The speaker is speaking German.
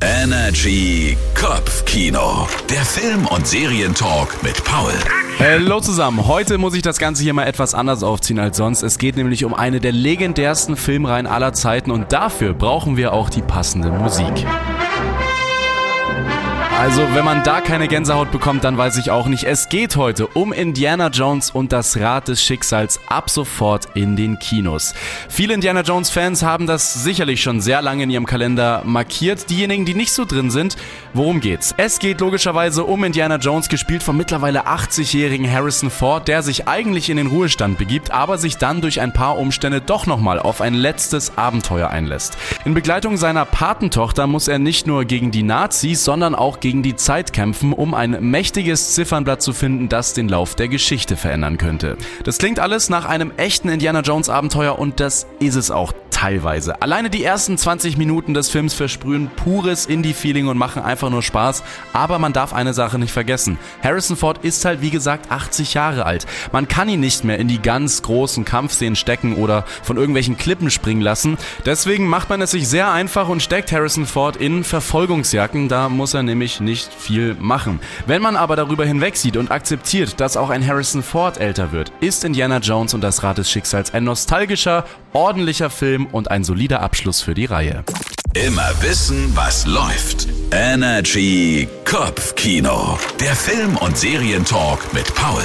Energy Kopfkino. Der Film- und Serientalk mit Paul. Hallo zusammen. Heute muss ich das Ganze hier mal etwas anders aufziehen als sonst. Es geht nämlich um eine der legendärsten Filmreihen aller Zeiten und dafür brauchen wir auch die passende Musik. Also, wenn man da keine Gänsehaut bekommt, dann weiß ich auch nicht. Es geht heute um Indiana Jones und das Rad des Schicksals ab sofort in den Kinos. Viele Indiana Jones Fans haben das sicherlich schon sehr lange in ihrem Kalender markiert. Diejenigen, die nicht so drin sind, worum geht's? Es geht logischerweise um Indiana Jones, gespielt vom mittlerweile 80-jährigen Harrison Ford, der sich eigentlich in den Ruhestand begibt, aber sich dann durch ein paar Umstände doch nochmal auf ein letztes Abenteuer einlässt. In Begleitung seiner Patentochter muss er nicht nur gegen die Nazis, sondern auch gegen gegen die Zeit kämpfen, um ein mächtiges Ziffernblatt zu finden, das den Lauf der Geschichte verändern könnte. Das klingt alles nach einem echten Indiana Jones Abenteuer und das ist es auch teilweise. Alleine die ersten 20 Minuten des Films versprühen pures Indie-Feeling und machen einfach nur Spaß. Aber man darf eine Sache nicht vergessen. Harrison Ford ist halt wie gesagt 80 Jahre alt. Man kann ihn nicht mehr in die ganz großen Kampfszenen stecken oder von irgendwelchen Klippen springen lassen. Deswegen macht man es sich sehr einfach und steckt Harrison Ford in Verfolgungsjacken. Da muss er nämlich nicht viel machen. Wenn man aber darüber hinwegsieht und akzeptiert, dass auch ein Harrison Ford älter wird, ist Indiana Jones und das Rad des Schicksals ein nostalgischer, ordentlicher Film und ein solider Abschluss für die Reihe. Immer wissen, was läuft. Energy Kopfkino. Der Film- und Serientalk mit Paul.